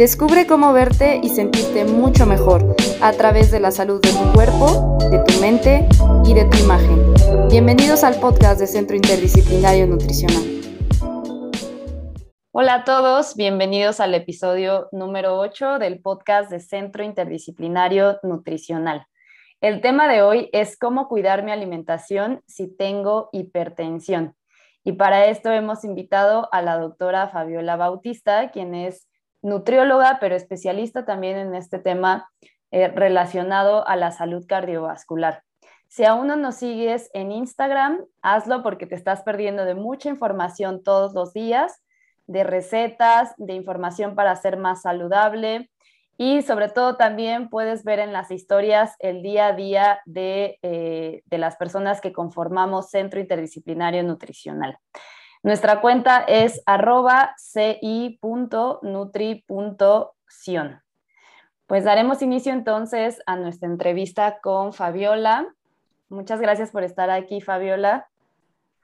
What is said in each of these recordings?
Descubre cómo verte y sentirte mucho mejor a través de la salud de tu cuerpo, de tu mente y de tu imagen. Bienvenidos al podcast de Centro Interdisciplinario Nutricional. Hola a todos, bienvenidos al episodio número 8 del podcast de Centro Interdisciplinario Nutricional. El tema de hoy es cómo cuidar mi alimentación si tengo hipertensión. Y para esto hemos invitado a la doctora Fabiola Bautista, quien es nutrióloga, pero especialista también en este tema eh, relacionado a la salud cardiovascular. Si aún no nos sigues en Instagram, hazlo porque te estás perdiendo de mucha información todos los días, de recetas, de información para ser más saludable y sobre todo también puedes ver en las historias el día a día de, eh, de las personas que conformamos Centro Interdisciplinario Nutricional. Nuestra cuenta es arroba ci.nutri.sion. Pues daremos inicio entonces a nuestra entrevista con Fabiola. Muchas gracias por estar aquí, Fabiola.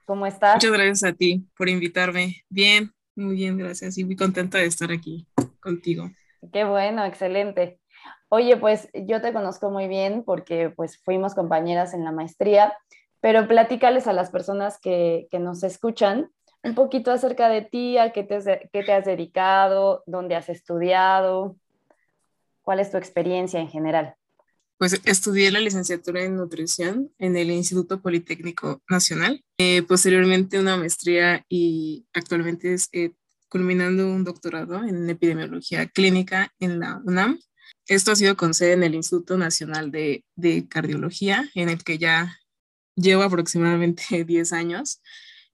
¿Cómo estás? Muchas gracias a ti por invitarme. Bien, muy bien, gracias. Y muy contenta de estar aquí contigo. Qué bueno, excelente. Oye, pues yo te conozco muy bien porque pues fuimos compañeras en la maestría, pero platícales a las personas que, que nos escuchan un poquito acerca de ti, a qué te, qué te has dedicado, dónde has estudiado, cuál es tu experiencia en general. Pues estudié la licenciatura en nutrición en el Instituto Politécnico Nacional, eh, posteriormente una maestría y actualmente es eh, culminando un doctorado en epidemiología clínica en la UNAM. Esto ha sido con sede en el Instituto Nacional de, de Cardiología, en el que ya llevo aproximadamente 10 años.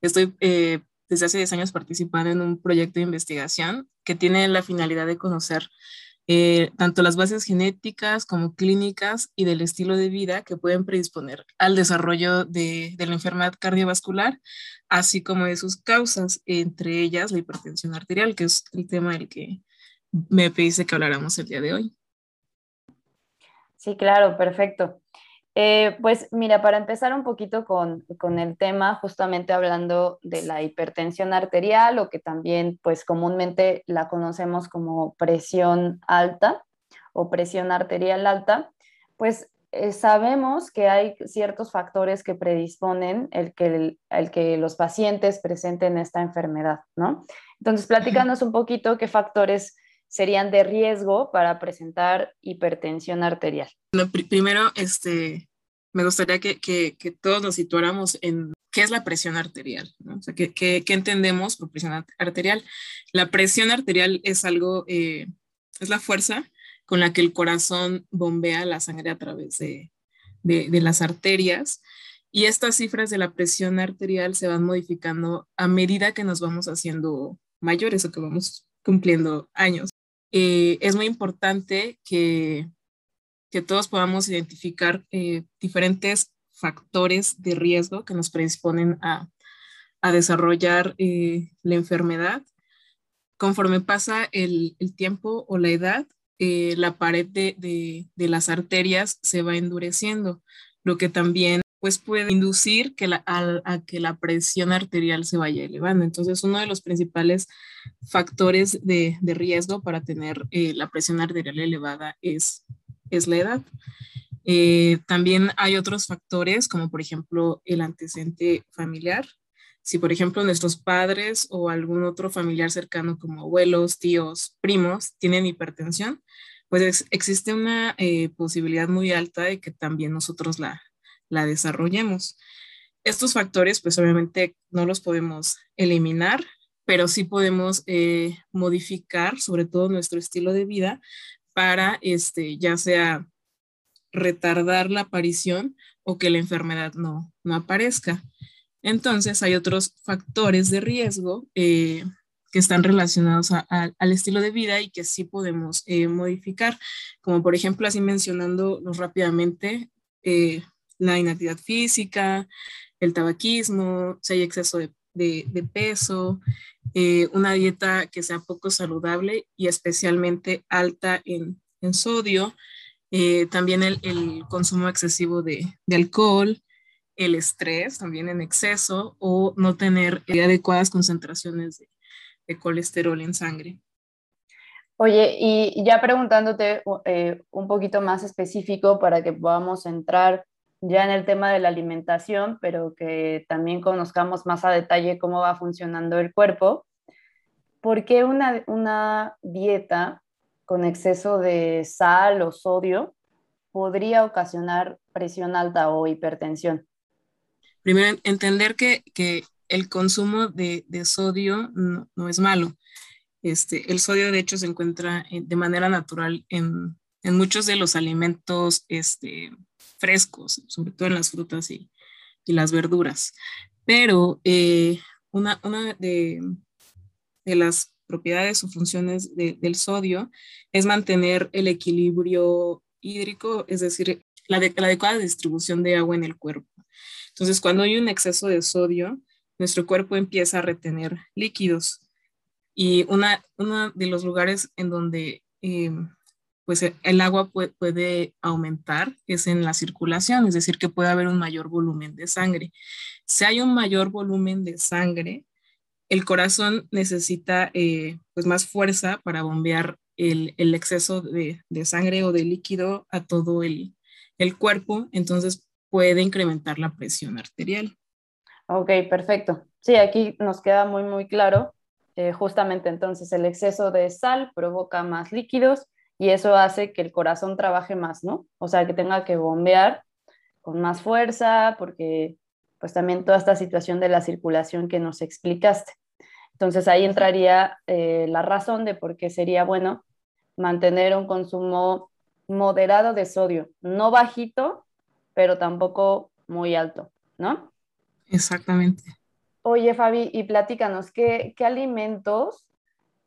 Estoy eh, desde hace 10 años participando en un proyecto de investigación que tiene la finalidad de conocer eh, tanto las bases genéticas como clínicas y del estilo de vida que pueden predisponer al desarrollo de, de, la enfermedad cardiovascular, así como de sus causas, entre ellas la hipertensión arterial, que es el tema del que me pediste que habláramos el día de hoy. Sí, claro, perfecto. Eh, pues mira, para empezar un poquito con, el tema, justamente hablando de la hipertensión arterial o que también pues comúnmente la conocemos como presión alta o presión arterial alta, pues eh, sabemos que hay ciertos factores que predisponen el que, el, que los pacientes presenten esta enfermedad, ¿no? Entonces, platícanos un poquito qué factores serían de riesgo para presentar hipertensión arterial? primero, este, me gustaría que, que, que, todos nos situáramos en qué es la presión arterial, ¿no? o sea, ¿qué, qué, qué, entendemos por presión arterial? La presión arterial es algo, eh, es la fuerza con la que el corazón bombea la sangre a través de, de, de las arterias. Y estas cifras de la presión arterial se van modificando a medida que nos vamos haciendo mayores o que vamos cumpliendo años. Eh, es muy importante que, que todos podamos identificar eh, diferentes factores de riesgo que nos predisponen a, a desarrollar eh, la enfermedad. Conforme pasa el, el tiempo o la edad, la pared de, de, de, las arterias se va endureciendo, lo que también pues puede inducir que la, a, que la presión arterial se vaya elevando. Entonces, uno de los principales factores de, de riesgo para tener eh, la presión arterial elevada es, es la edad. Eh, también hay otros factores, como por ejemplo el antecedente familiar. Si, por ejemplo, nuestros padres o algún otro familiar cercano, como abuelos, tíos, primos, tienen hipertensión, pues es, existe una eh, posibilidad muy alta de que también nosotros la, la desarrollemos. Estos factores, pues obviamente no los podemos eliminar, pero sí podemos eh, modificar sobre todo nuestro estilo de vida para, este, ya sea retardar la aparición o que la enfermedad no, no aparezca. Entonces, hay otros factores de riesgo eh, que están relacionados al estilo de vida y que sí podemos eh, modificar, como por ejemplo, así mencionándolos rápidamente, la inactividad física, el tabaquismo, si hay exceso de, peso, eh, una dieta que sea poco saludable y especialmente alta en, sodio, eh, también el, consumo excesivo de, alcohol, el estrés también en exceso o no tener adecuadas concentraciones de, de colesterol en sangre. Oye, y ya preguntándote eh, un poquito más específico para que podamos entrar ya en el tema de la alimentación, pero que también conozcamos más a detalle cómo va funcionando el cuerpo. ¿Por qué una, una dieta con exceso de sal o sodio podría ocasionar presión alta o hipertensión? Primero, entender que, que el consumo de, de sodio no, no, es malo. Este, el sodio, de hecho, se encuentra de manera natural en, en muchos de los alimentos este, frescos, sobre todo en las frutas y, las verduras. Pero eh, una, una de, las propiedades o funciones de, del sodio es mantener el equilibrio hídrico, es decir, la, de, la adecuada distribución de agua en el cuerpo. Entonces, cuando hay un exceso de sodio, nuestro cuerpo empieza a retener líquidos. Y una, uno de los lugares en donde eh, pues el agua puede, puede, aumentar es en la circulación, es decir, que puede haber un mayor volumen de sangre. Si hay un mayor volumen de sangre, el corazón necesita eh, pues más fuerza para bombear el, el exceso de, de, sangre o de líquido a todo el, el cuerpo, entonces puede incrementar la presión arterial. Ok, perfecto. Sí, aquí nos queda muy, muy claro. Eh, justamente entonces el exceso de sal provoca más líquidos y eso hace que el corazón trabaje más, ¿no? O sea, que tenga que bombear con más fuerza, porque pues también toda esta situación de la circulación que nos explicaste. Entonces ahí entraría eh, la razón de por qué sería bueno mantener un consumo moderado de sodio, no bajito, pero tampoco muy alto, ¿no? Exactamente. Oye, Fabi, y platícanos, ¿qué, qué alimentos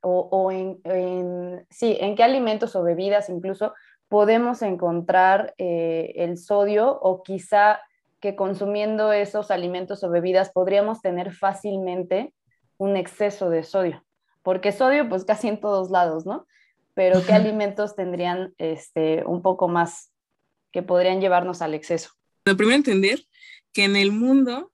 o, o en, en, sí, en qué alimentos o bebidas incluso podemos encontrar eh, el sodio o quizá que consumiendo esos alimentos o bebidas podríamos tener fácilmente un exceso de sodio? Porque sodio pues casi en todos lados, ¿no? Pero ¿qué alimentos tendrían este, un poco más que podrían llevarnos al exceso? Lo primero entender que en el mundo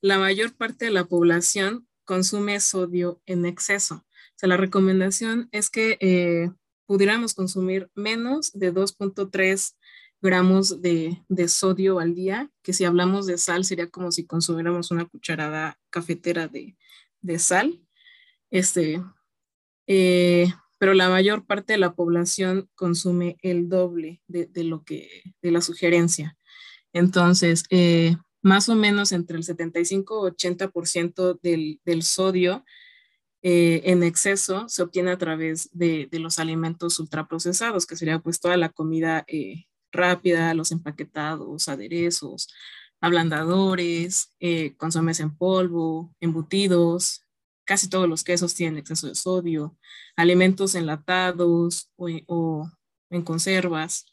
la mayor parte de la población consume sodio en exceso. La recomendación es que eh, pudiéramos consumir menos de 2.3 gramos de, sodio al día, que si hablamos de sal sería como si consumiéramos una cucharada cafetera de, sal. Este, eh, pero la mayor parte de la población consume el doble de, lo que, de la sugerencia. Entonces, eh, más o menos entre el 75 y 80% del, del sodio eh, en exceso se obtiene a través de, los alimentos ultraprocesados, que sería pues toda la comida eh, rápida, los empaquetados, aderezos, ablandadores, eh, consomés en polvo, embutidos, casi todos los quesos tienen exceso de sodio, alimentos enlatados o, o en conservas.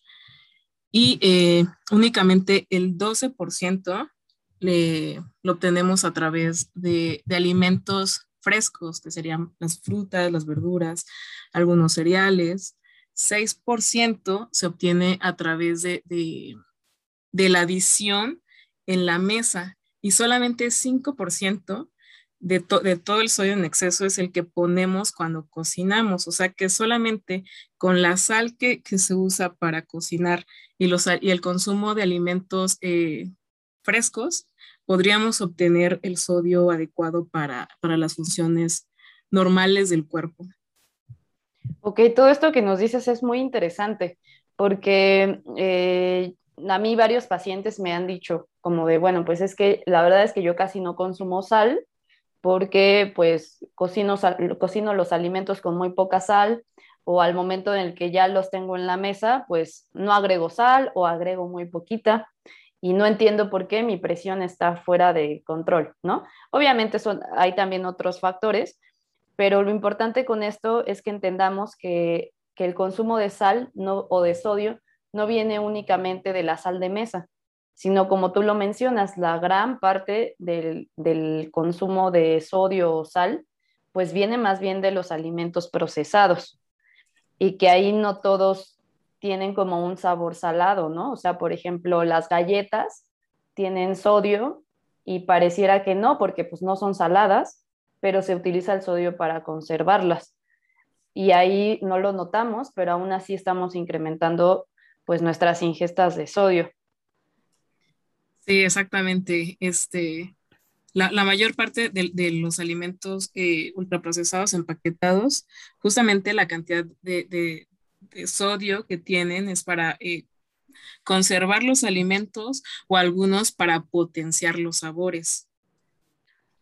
Y eh, únicamente el 12% le, lo obtenemos a través de, alimentos frescos, que serían las frutas, las verduras, algunos cereales. 6% se obtiene a través de, de, la adición en la mesa y solamente 5% de, de todo el sodio en exceso es el que ponemos cuando cocinamos. O sea que solamente con la sal que, que se usa para cocinar y, los, y el consumo de alimentos eh, frescos, podríamos obtener el sodio adecuado para, para las funciones normales del cuerpo. Ok, todo esto que nos dices es muy interesante porque eh, a mí varios pacientes me han dicho como de, bueno, pues es que la verdad es que yo casi no consumo sal porque pues cocino, cocino los alimentos con muy poca sal o al momento en el que ya los tengo en la mesa, pues no agrego sal o agrego muy poquita y no entiendo por qué mi presión está fuera de control, ¿no? Obviamente son, hay también otros factores, pero lo importante con esto es que entendamos que, que el consumo de sal no, o de sodio no viene únicamente de la sal de mesa, sino como tú lo mencionas, la gran parte del, del consumo de sodio o sal, pues viene más bien de los alimentos procesados y que ahí no todos tienen como un sabor salado, ¿no? O sea, por ejemplo, las galletas tienen sodio y pareciera que no, porque pues no son saladas, pero se utiliza el sodio para conservarlas. y ahí no lo notamos, pero aún así estamos incrementando pues nuestras ingestas de sodio. Sí, exactamente. Este, la, mayor parte de, los alimentos eh, ultraprocesados, empaquetados, justamente la cantidad de, sodio que tienen es para eh, conservar los alimentos o algunos para potenciar los sabores.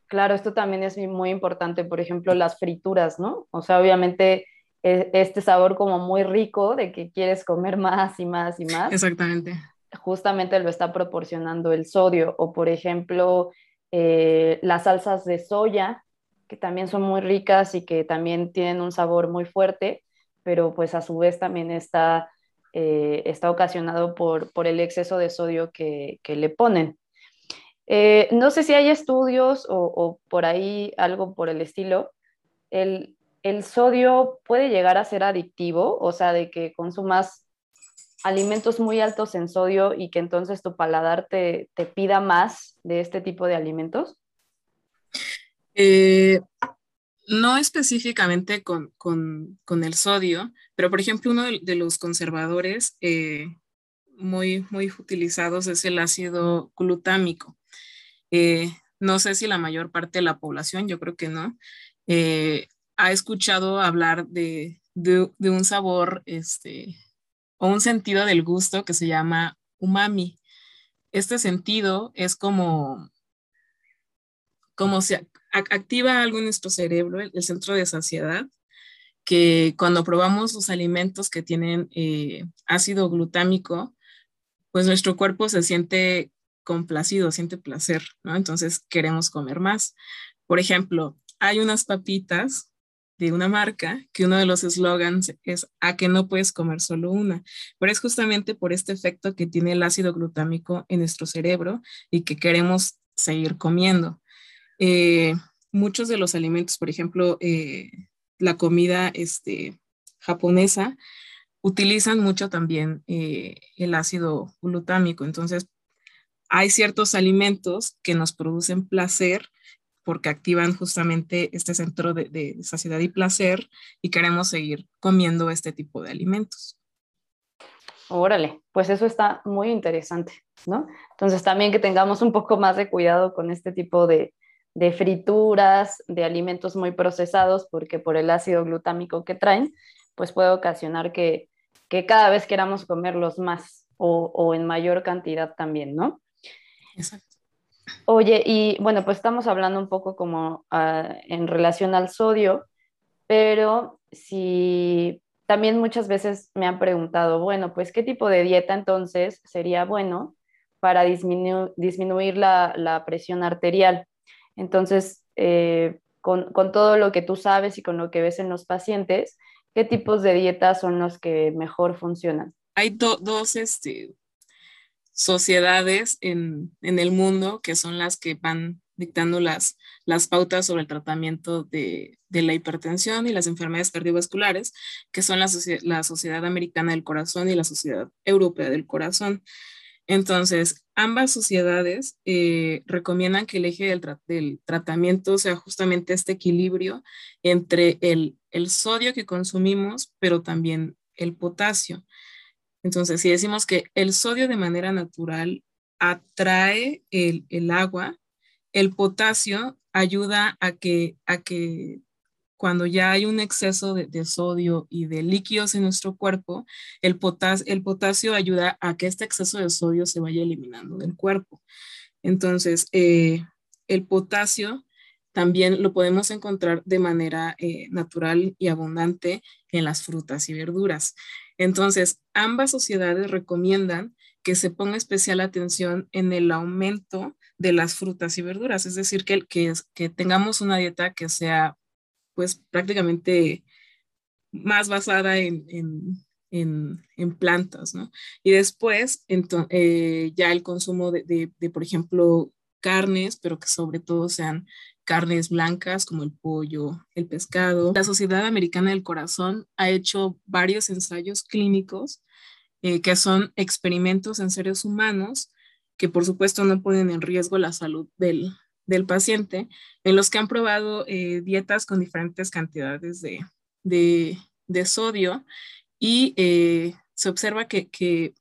Claro, esto también es muy importante, por ejemplo, las frituras, ¿no? O sea, obviamente e, este sabor como muy rico de que quieres comer más y más y más. Exactamente. Justamente lo está proporcionando el sodio. O por ejemplo, eh, las salsas de soya, que también son muy ricas y que también tienen un sabor muy fuerte, pero pues a su vez también está, eh, está ocasionado por, por, el exceso de sodio que, le ponen. Eh, no sé si hay estudios o, por ahí algo por el estilo. El, el sodio puede llegar a ser adictivo, o sea, de que consumas alimentos muy altos en sodio y que entonces tu paladar te, pida más de este tipo de alimentos? Eh, no específicamente con, el sodio, pero por ejemplo uno de, los conservadores eh, muy, muy utilizados es el ácido glutámico. Eh, no sé si la mayor parte de la población, yo creo que no, ha escuchado hablar de, de, un sabor este, o un sentido del gusto que se llama umami. Este sentido es como, como se activa algo en nuestro cerebro, el, centro de saciedad, que cuando probamos los alimentos que tienen eh, ácido glutámico, pues nuestro cuerpo se siente complacido, siente placer, ¿no? Entonces queremos comer más. Por ejemplo, hay unas papitas de una marca que uno de los eslogans es a que no puedes comer solo una. Pero es justamente por este efecto que tiene el ácido glutámico en nuestro cerebro y que queremos seguir comiendo. Eh, muchos de los alimentos, por ejemplo, eh, la comida este, japonesa, utilizan mucho también eh, el ácido glutámico. Entonces, hay ciertos alimentos que nos producen placer porque activan justamente este centro de, saciedad y placer y queremos seguir comiendo este tipo de alimentos. Órale, pues eso está muy interesante, ¿no? Entonces también que tengamos un poco más de cuidado con este tipo de, frituras, de alimentos muy procesados, porque por el ácido glutámico que traen, pues puede ocasionar que, cada vez queramos comerlos más o, o en mayor cantidad también, ¿no? Exacto. Oye, y bueno, pues estamos hablando un poco como ah, en relación al sodio, pero si también muchas veces me han preguntado, bueno, pues qué tipo de dieta entonces sería bueno para disminuir la, presión arterial. Entonces, eh, con, todo lo que tú sabes y con lo que ves en los pacientes, ¿qué tipos de dietas son los que mejor funcionan? Hay dos este, sociedades en, el mundo que son las que van dictando las, pautas sobre el tratamiento de, la hipertensión y las enfermedades cardiovasculares, que son la, Sociedad Americana del Corazón y la Sociedad Europea del Corazón. Entonces, ambas sociedades eh, recomiendan que el eje del, del, tratamiento sea justamente este equilibrio entre el, el sodio que consumimos, pero también el potasio. Entonces, si decimos que el sodio de manera natural atrae el, agua, el potasio ayuda a que, a que cuando ya hay un exceso de, sodio y de líquidos en nuestro cuerpo, el, el potasio ayuda a que este exceso de sodio se vaya eliminando del cuerpo. Entonces, eh, el potasio también lo podemos encontrar de manera eh, natural y abundante en las frutas y verduras. Entonces, ambas sociedades recomiendan que se ponga especial atención en el aumento de las frutas y verduras, es decir, que, que tengamos una dieta que sea pues prácticamente más basada en, plantas, ¿no? Y después, eh, ya el consumo de, de, por ejemplo, carnes, pero que sobre todo sean carnes blancas como el pollo, el pescado. La Sociedad Americana del Corazón ha hecho varios ensayos clínicos eh, que son experimentos en seres humanos que por supuesto no ponen en riesgo la salud del, del paciente, en los que han probado eh, dietas con diferentes cantidades de, de, sodio y eh, se observa que, que,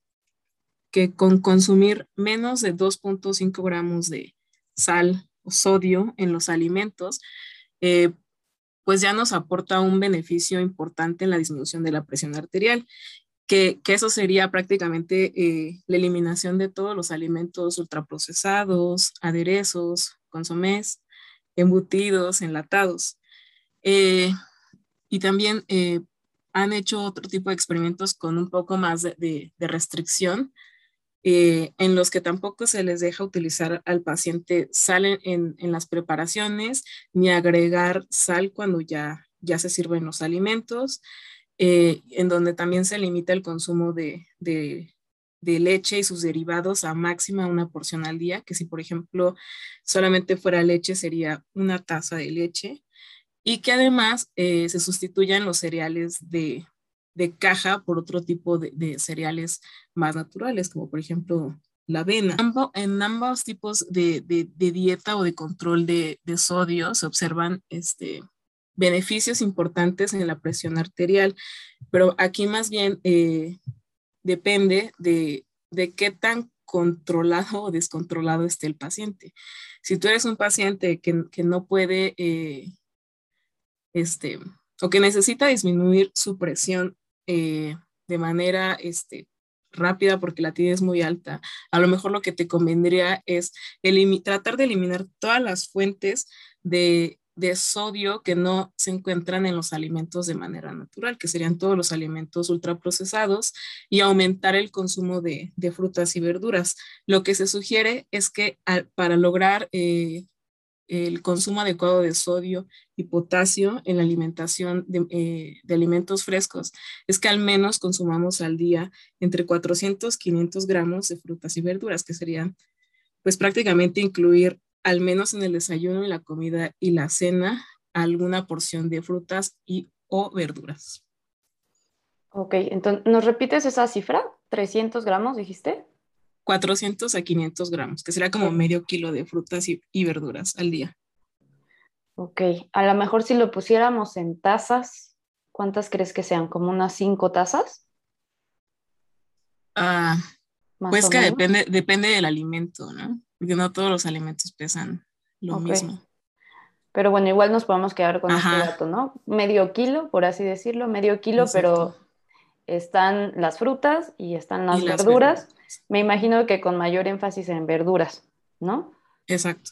con consumir menos de 2.5 gramos de sal o sodio en los alimentos, eh, pues ya nos aporta un beneficio importante en la disminución de la presión arterial, que, eso sería prácticamente la eliminación de todos los alimentos ultraprocesados, aderezos, consomés, embutidos, enlatados. Eh, y también eh, han hecho otro tipo de experimentos con un poco más de, restricción, eh, en los que tampoco se les deja utilizar al paciente sal en, las preparaciones, ni agregar sal cuando ya, ya se sirven los alimentos, en donde también se limita el consumo de, de leche y sus derivados a máxima una porción al día, que si por ejemplo solamente fuera leche sería una taza de leche, y que además eh, se sustituyan los cereales de, caja por otro tipo de, cereales más naturales, como por ejemplo la avena. En ambos tipos de, dieta o de control de, sodio se observan este, beneficios importantes en la presión arterial, pero aquí más bien eh, depende de, qué tan controlado o descontrolado esté el paciente. Si tú eres un paciente que, no puede, eh, este, o que necesita disminuir su presión eh, de manera este, rápida porque la tienes muy alta, a lo mejor lo que te convendría es tratar de eliminar todas las fuentes de, de sodio que no se encuentran en los alimentos de manera natural, que serían todos los alimentos ultraprocesados, y aumentar el consumo de, frutas y verduras. Lo que se sugiere es que para lograr eh, el consumo adecuado de sodio y potasio en la alimentación de, eh, alimentos frescos es que al menos consumamos al día entre 400 y 500 gramos de frutas y verduras, que serían pues prácticamente incluir al menos en el desayuno y la comida y la cena, alguna porción de frutas y o verduras. Ok, entonces, ¿nos repites esa cifra? ¿300 gramos dijiste? 400 a 500 gramos, que sería como medio kilo de frutas y, verduras al día. Ok, a lo mejor si lo pusiéramos en tazas, ¿cuántas crees que sean? ¿Como unas cinco tazas? Ah, pues que depende, depende del alimento, ¿no? Porque no todos los alimentos pesan lo mismo. Pero bueno, igual nos podemos quedar con este dato, ¿no? Medio kilo, por así decirlo, medio kilo, pero están las frutas y están las, verduras. Me imagino que con mayor énfasis en verduras, ¿no? Exacto.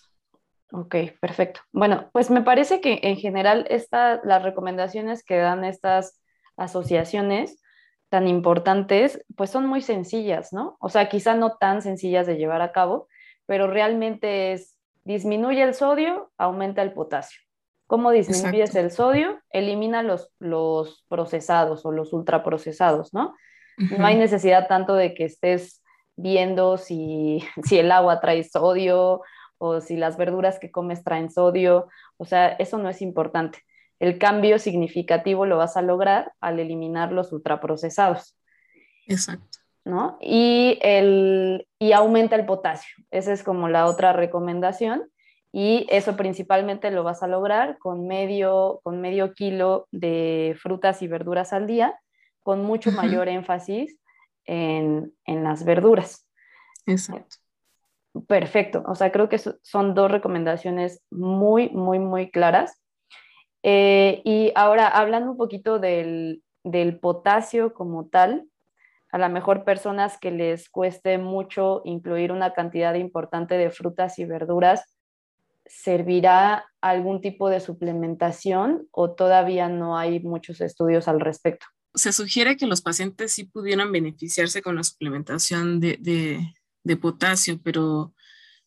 Ok, perfecto. Bueno, pues me parece que en general esta, las recomendaciones que dan estas asociaciones tan importantes, pues son muy sencillas, ¿no? O sea, quizá no tan sencillas de llevar a cabo, pero realmente es disminuye el sodio, aumenta el potasio. ¿Cómo disminuyes el sodio? Elimina los, los procesados o los ultraprocesados, ¿no? No hay necesidad tanto de que estés viendo si, si el agua trae sodio o si las verduras que comes traen sodio. O sea, eso no es importante. El cambio significativo lo vas a lograr al eliminar los ultraprocesados. Exacto. ¿No? Y, el, y aumenta el potasio. Esa es como la otra recomendación. Y eso principalmente lo vas a lograr con medio, con medio kilo de frutas y verduras al día, con mucho mayor énfasis en, las verduras. Exacto. Perfecto. O sea, creo que son dos recomendaciones muy, muy, muy claras. Eh, y ahora, hablando un poquito del, del potasio como tal, a lo mejor personas que les cueste mucho incluir una cantidad importante de frutas y verduras, ¿servirá algún tipo de suplementación o todavía no hay muchos estudios al respecto? Se sugiere que los pacientes sí pudieran beneficiarse con la suplementación de, potasio, pero,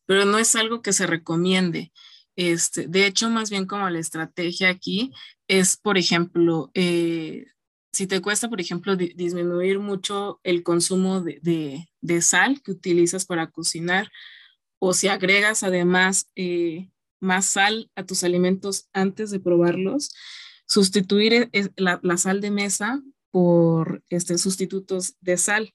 pero no es algo que se recomiende. Este, de hecho, más bien como la estrategia aquí es, por ejemplo, eh, si te cuesta, por ejemplo, disminuir mucho el consumo de, sal que utilizas para cocinar, o si agregas además eh, más sal a tus alimentos antes de probarlos, sustituir e, e, la, sal de mesa por este, sustitutos de sal.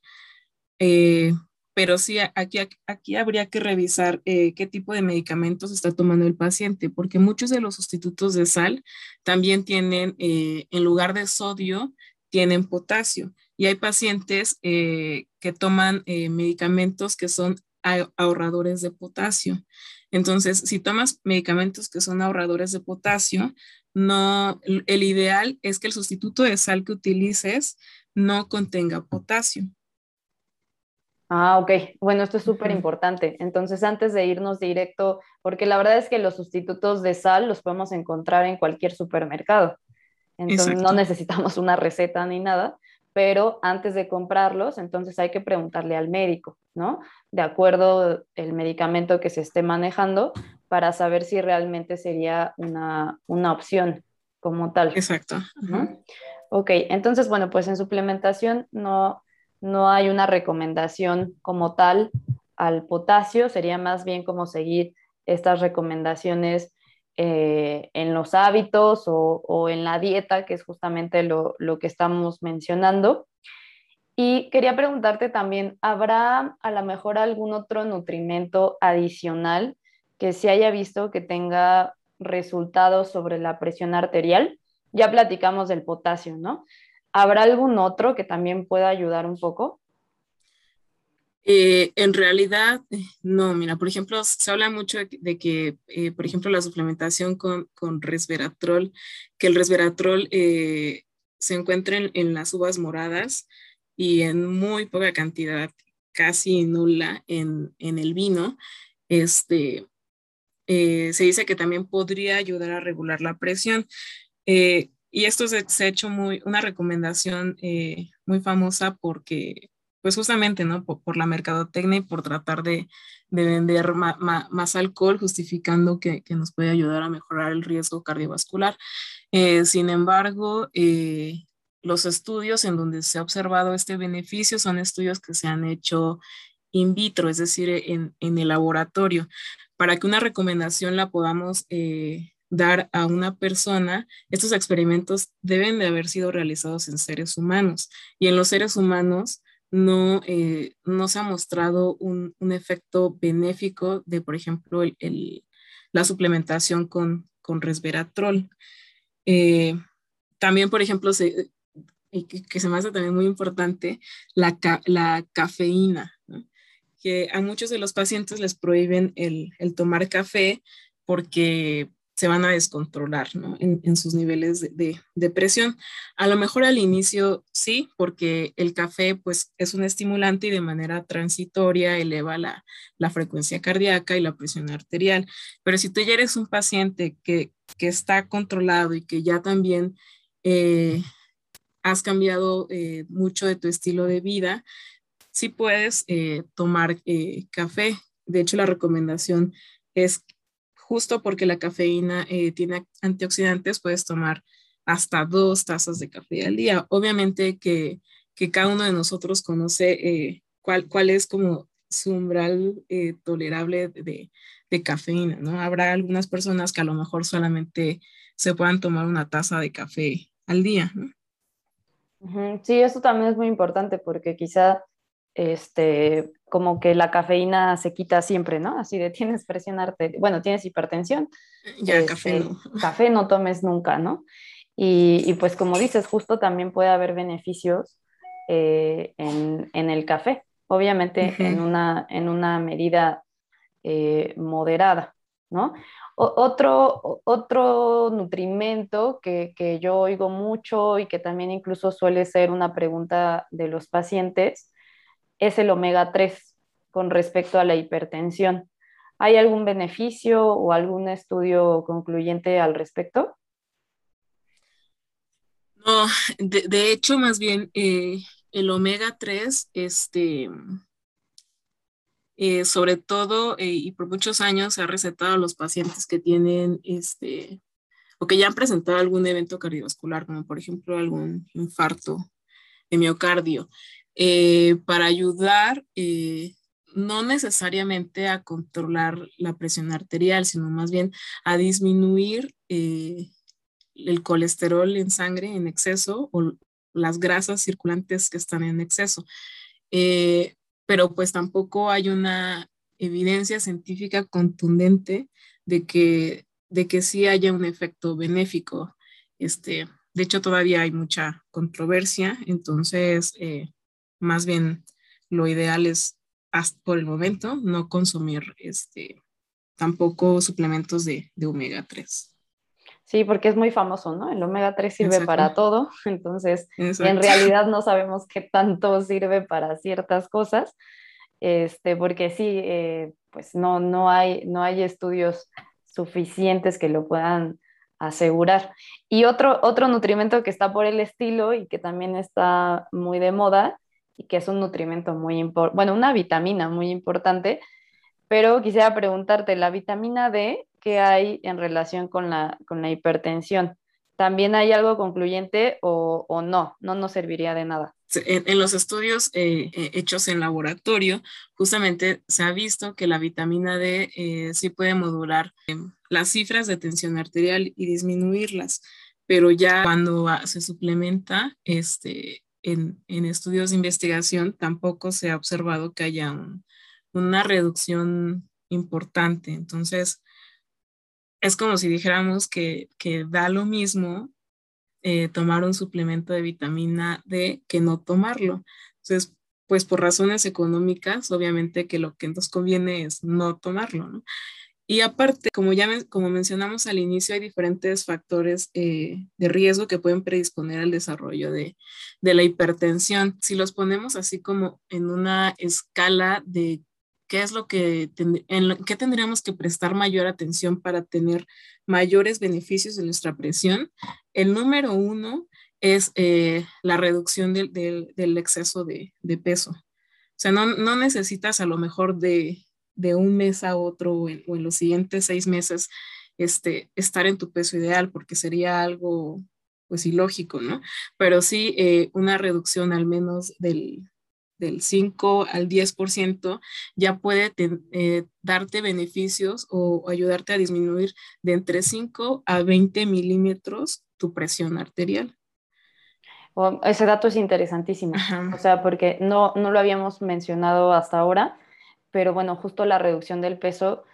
Eh, pero sí, aquí, aquí habría que revisar eh, qué tipo de medicamentos está tomando el paciente, porque muchos de los sustitutos de sal también tienen, eh, en lugar de sodio, tienen potasio. Y hay pacientes eh, que toman medicamentos que son ahorradores de potasio. Entonces, si tomas medicamentos que son ahorradores de potasio, no, el ideal es que el sustituto de sal que utilices no contenga potasio. Ah, ok. Bueno, esto es súper importante. Entonces, antes de irnos directo, porque la verdad es que los sustitutos de sal los podemos encontrar en cualquier supermercado. Entonces, no necesitamos una receta ni nada, pero antes de comprarlos, entonces hay que preguntarle al médico, ¿no? De acuerdo el medicamento que se esté manejando para saber si realmente sería una, opción como tal. Exacto. Ok, entonces, bueno, pues en suplementación no, no hay una recomendación como tal al potasio, sería más bien como seguir estas recomendaciones eh, en los hábitos o, en la dieta, que es justamente lo, que estamos mencionando. Y quería preguntarte también, ¿habrá a lo mejor algún otro nutrimento adicional que se haya visto que tenga resultados sobre la presión arterial? Ya platicamos del potasio, ¿no? ¿Habrá algún otro que también pueda ayudar un poco? Eh, en realidad, no, mira, por ejemplo, se habla mucho de, que, eh, por ejemplo, la suplementación con, resveratrol, que el resveratrol eh, se encuentra en, las uvas moradas y en muy poca cantidad, casi nula en, el vino. Este, se dice que también podría ayudar a regular la presión. Y esto se, ha hecho muy, una recomendación eh, muy famosa porque, pues justamente, ¿no? Por, la mercadotecnia y por tratar de, vender más alcohol, justificando que, nos puede ayudar a mejorar el riesgo cardiovascular. Eh, sin embargo, eh, los estudios en donde se ha observado este beneficio son estudios que se han hecho in vitro, es decir, en, en el laboratorio. Para que una recomendación la podamos dar a una persona, estos experimentos deben de haber sido realizados en seres humanos y en los seres humanos no, eh, no se ha mostrado un, efecto benéfico de, por ejemplo, la suplementación con, con resveratrol. Eh, también, por ejemplo, se, que, se me hace también muy importante, la, la cafeína, que a muchos de los pacientes les prohíben el, el tomar café porque se van a descontrolar en, sus niveles de, presión. A lo mejor al inicio sí, porque el café pues es un estimulante y de manera transitoria eleva la, frecuencia cardíaca y la presión arterial. Pero si tú ya eres un paciente que, está controlado y que ya también eh, has cambiado eh, mucho de tu estilo de vida, sí puedes eh, tomar café. De hecho, la recomendación es justo porque la cafeína eh, tiene antioxidantes, puedes tomar hasta dos tazas de café al día. Obviamente que, cada uno de nosotros conoce eh, cuál, cuál es como su umbral eh, tolerable de, cafeína, ¿no? Habrá algunas personas que a lo mejor solamente se puedan tomar una taza de café al día, Sí, eso también es muy importante porque quizá este, como que la cafeína se quita siempre, ¿no? Así de tienes presión arterial, bueno, tienes hipertensión. Ya, este, café no. Café no tomes nunca, ¿no? Y, pues como dices, justo también puede haber beneficios eh, en, el café, obviamente en, una, en una medida eh, moderada, ¿no? otro, otro nutrimento que, que, yo oigo mucho y que también incluso suele ser una pregunta de los pacientes es el omega 3 con respecto a la hipertensión. ¿Hay algún beneficio o algún estudio concluyente al respecto? No, de, hecho, más bien eh, el omega 3, este, eh, sobre todo eh, y por muchos años se ha recetado a los pacientes que tienen este, o que ya han presentado algún evento cardiovascular, como por ejemplo algún infarto de miocardio. Eh, para ayudar eh, no necesariamente a controlar la presión arterial, sino más bien a disminuir eh, el colesterol en sangre en exceso o las grasas circulantes que están en exceso. pero pues tampoco hay una evidencia científica contundente de que, de que sí haya un efecto benéfico. Este, de hecho, todavía hay mucha controversia, entonces, más bien, lo ideal es, hasta por el momento, no consumir este, tampoco suplementos de, de omega 3. Sí, porque es muy famoso, ¿no? El omega 3 sirve para todo, entonces en realidad no sabemos qué tanto sirve para ciertas cosas, este, porque sí, eh, pues no, no, hay, no hay estudios suficientes que lo puedan asegurar. Y otro, otro nutrimento que está por el estilo y que también está muy de moda y que es un nutrimento muy importante, bueno, una vitamina muy importante, pero quisiera preguntarte, la vitamina D, ¿qué hay en relación con la, con la hipertensión? ¿También hay algo concluyente o, o no? No nos serviría de nada. En, los estudios eh, eh, hechos en laboratorio, justamente se ha visto que la vitamina D eh, sí puede modular las cifras de tensión arterial y disminuirlas, pero ya cuando se suplementa este, en, en estudios de investigación, tampoco se ha observado que haya un, una reducción importante. Entonces, es como si dijéramos que, da lo mismo eh, tomar un suplemento de vitamina D que no tomarlo. Entonces, pues por razones económicas, obviamente que lo que nos conviene es no tomarlo. Y aparte, como ya como mencionamos al inicio, hay diferentes factores eh, de riesgo que pueden predisponer al desarrollo de, de, la hipertensión. Si los ponemos así como en una escala de qué es lo que, en qué tendríamos que prestar mayor atención para tener mayores beneficios de nuestra presión. El número uno es eh, la reducción del, exceso de, peso. O sea, no, necesitas a lo mejor de, un mes a otro o en, los siguientes seis meses este, estar en tu peso ideal, porque sería algo pues ilógico, ¿no? Pero sí eh, una reducción al menos del, del 5 al 10%, ya puede eh, darte beneficios o ayudarte a disminuir de entre 5 a 20 milímetros tu presión arterial. ese dato es interesantísimo, o sea, porque no, no lo habíamos mencionado hasta ahora, pero bueno, justo la reducción del peso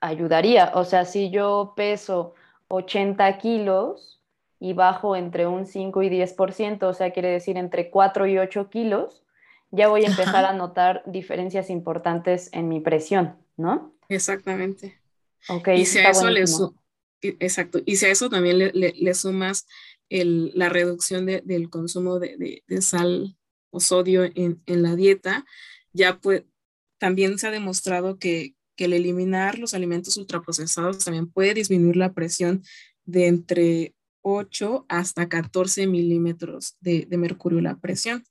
ayudaría. O sea, si yo peso 80 kilos y bajo entre un 5 y 10%, o sea, quiere decir entre 4 y 8 kilos, ya voy a empezar a notar diferencias importantes en mi presión, ¿no? Exactamente. Ok. Y si a eso le exacto. Y si a eso también le, sumas la reducción del consumo de, sal o sodio en, la dieta, ya pues también se ha demostrado que, el eliminar los alimentos ultraprocesados también puede disminuir la presión de entre 8 hasta 14 milímetros de, de mercurio la presión.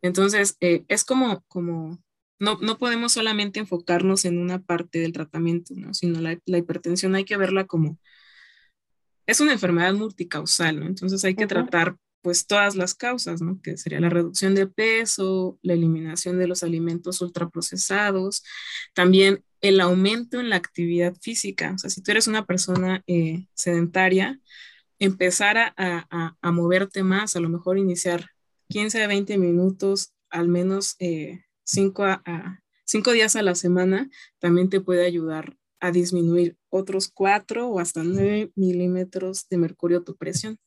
Entonces, eh, es como, como no, no, podemos solamente enfocarnos en una parte del tratamiento, ¿no? sino la, la, hipertensión hay que verla como, es una enfermedad multicausal, ¿no? entonces hay que tratar pues todas las causas, ¿no? que sería la reducción de peso, la eliminación de los alimentos ultraprocesados, también el aumento en la actividad física, o sea, si tú eres una persona eh, sedentaria, empezar a, a, a moverte más, a lo mejor iniciar 15 a 20 minutos, al menos 5 eh, a, días a la semana, también te puede ayudar a disminuir otros 4 o hasta 9 milímetros de mercurio tu presión.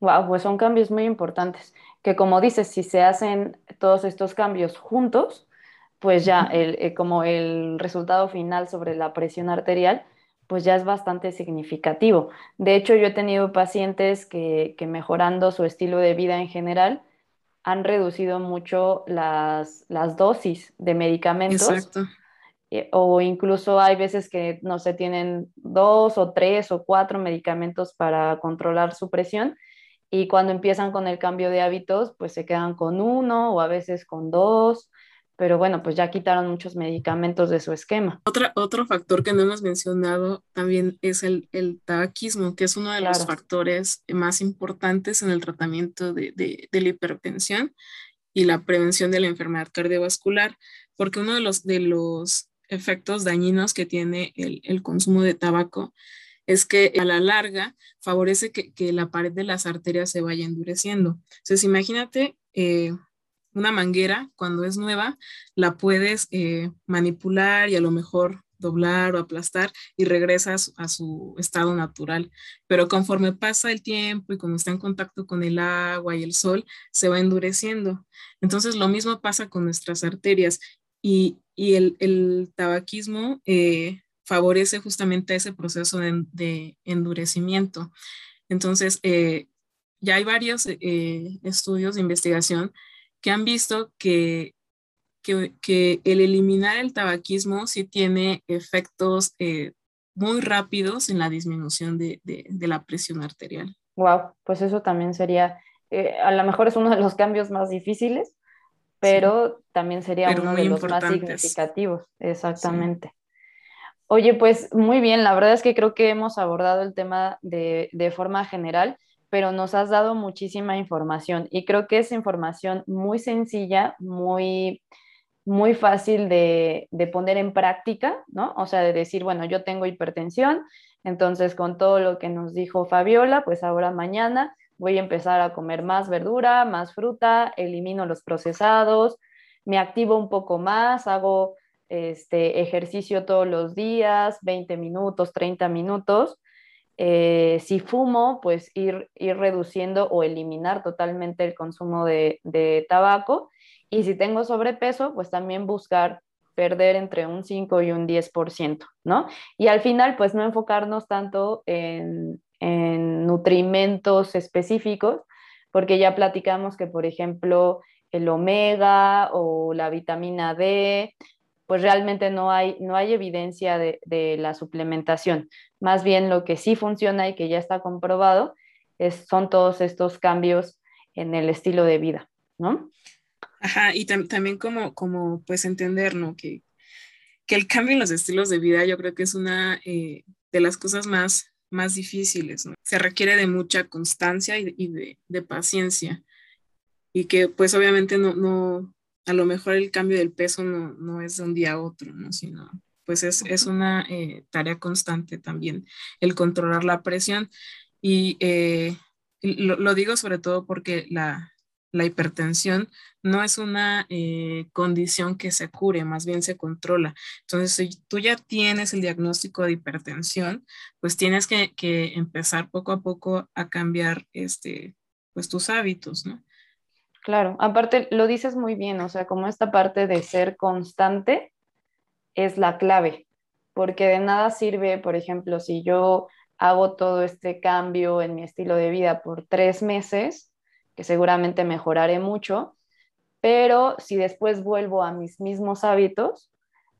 Wow, pues son cambios muy importantes, que como dices, si se hacen todos estos cambios juntos, pues ya el, eh, como el resultado final sobre la presión arterial, pues ya es bastante significativo. De hecho, yo he tenido pacientes que, mejorando su estilo de vida en general han reducido mucho las, dosis de medicamentos. Exacto. Eh, o incluso hay veces que no se tienen dos o tres o cuatro medicamentos para controlar su presión y cuando empiezan con el cambio de hábitos, pues se quedan con uno o a veces con dos pero bueno, pues ya quitaron muchos medicamentos de su esquema. Otra, otro factor que no hemos mencionado también es el, el tabaquismo, que es uno de los factores más importantes en el tratamiento de, de, de, la hipertensión y la prevención de la enfermedad cardiovascular, porque uno de los, de los efectos dañinos que tiene el, el consumo de tabaco es que a la larga favorece que, que, la pared de las arterias se vaya endureciendo. Entonces, imagínate eh, una manguera, cuando es nueva, la puedes eh, manipular y a lo mejor doblar o aplastar y regresas a su estado natural. Pero conforme pasa el tiempo y cuando está en contacto con el agua y el sol, se va endureciendo. Entonces lo mismo pasa con nuestras arterias y, el, tabaquismo eh, favorece justamente ese proceso de, endurecimiento. Entonces, eh, ya hay varios eh, estudios de investigación que han visto que que, el eliminar el tabaquismo sí tiene efectos eh, muy rápidos en la disminución de, la presión arterial. Wow, pues eso también sería, eh, a lo mejor es uno de los cambios más difíciles, pero también sería uno de los más significativos. Exactamente. Oye, pues muy bien, la verdad es que creo que hemos abordado el tema de, de forma general pero nos has dado muchísima información y creo que es información muy sencilla, muy muy fácil de, poner en práctica, ¿no? O sea, de decir, bueno, yo tengo hipertensión, entonces con todo lo que nos dijo Fabiola, pues ahora mañana voy a empezar a comer más verdura, más fruta, elimino los procesados, me activo un poco más, hago este ejercicio todos los días, 20 minutos, 30 minutos. Eh, si fumo, pues ir, ir reduciendo o eliminar totalmente el consumo de, de tabaco y si tengo sobrepeso, pues también buscar perder entre un 5 y un 10%, ¿no? Y al final, pues no enfocarnos tanto en, en nutrimentos específicos, porque ya platicamos que, por ejemplo, el omega o la vitamina D, pues realmente no hay, no hay evidencia de, de, la suplementación. Más bien lo que sí funciona y que ya está comprobado es, son todos estos cambios en el estilo de vida, ¿no? Ajá, y también como, como pues entender, ¿no? Que, que el cambio en los estilos de vida yo creo que es una eh, de las cosas más, más difíciles. Se requiere de mucha constancia y, de, de, paciencia. Y que pues obviamente no, no, a lo mejor el cambio del peso no, no es de un día a otro, ¿no? Sino pues es, es una eh, tarea constante también el controlar la presión. Y eh, lo, lo, digo sobre todo porque la, la hipertensión no es una eh, condición que se cure, más bien se controla. Entonces, si tú ya tienes el diagnóstico de hipertensión, pues tienes que, empezar poco a poco a cambiar este, pues, tus hábitos, ¿no? Claro, aparte lo dices muy bien, o sea, como esta parte de ser constante es la clave, porque de nada sirve, por ejemplo, si yo hago todo este cambio en mi estilo de vida por tres meses, que seguramente mejoraré mucho, pero si después vuelvo a mis mismos hábitos,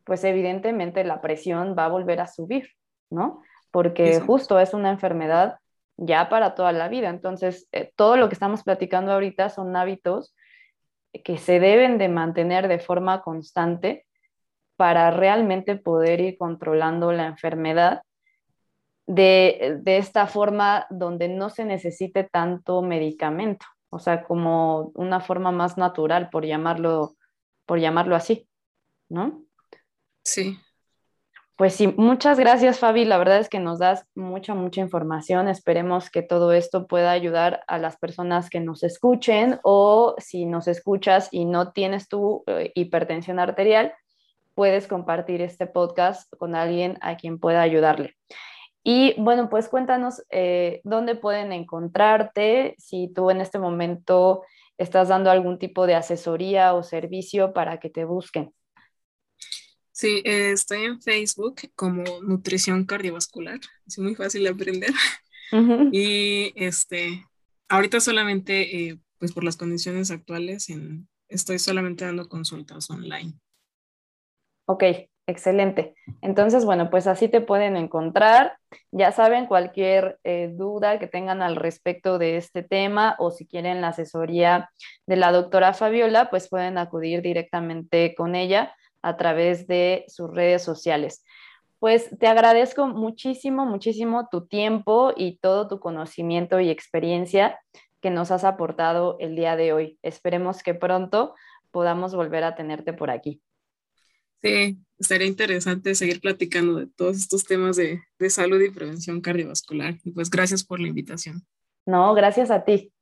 pues evidentemente la presión va a volver a subir, ¿no? Porque justo es una enfermedad ya para toda la vida. Entonces, eh, todo lo que estamos platicando ahorita son hábitos que se deben de mantener de forma constante para realmente poder ir controlando la enfermedad de, de esta forma donde no se necesite tanto medicamento o sea, como una forma más natural, por llamarlo, por llamarlo así, ¿no? Sí. Pues sí, muchas gracias Fabi, la verdad es que nos das mucha, mucha información. Esperemos que todo esto pueda ayudar a las personas que nos escuchen o si nos escuchas y no tienes tu eh, hipertensión arterial, puedes compartir este podcast con alguien a quien pueda ayudarle. Y bueno, pues cuéntanos eh, dónde pueden encontrarte, si tú en este momento estás dando algún tipo de asesoría o servicio para que te busquen. Sí, eh, estoy en Facebook como Nutrición Cardiovascular, es muy fácil de aprender. Y este, ahorita solamente, eh, pues por las condiciones actuales, estoy solamente dando consultas online. Ok, Excelente. Entonces, bueno, pues así te pueden encontrar. Ya saben, cualquier eh, duda que tengan al respecto de este tema o si quieren la asesoría de la doctora Fabiola, pues pueden acudir directamente con ella a través de sus redes sociales. Pues te agradezco muchísimo, muchísimo tu tiempo y todo tu conocimiento y experiencia que nos has aportado el día de hoy. Esperemos que pronto podamos volver a tenerte por aquí. Sí, estaría interesante seguir platicando de todos estos temas de, de salud y prevención cardiovascular. Y pues gracias por la invitación. No, gracias a ti.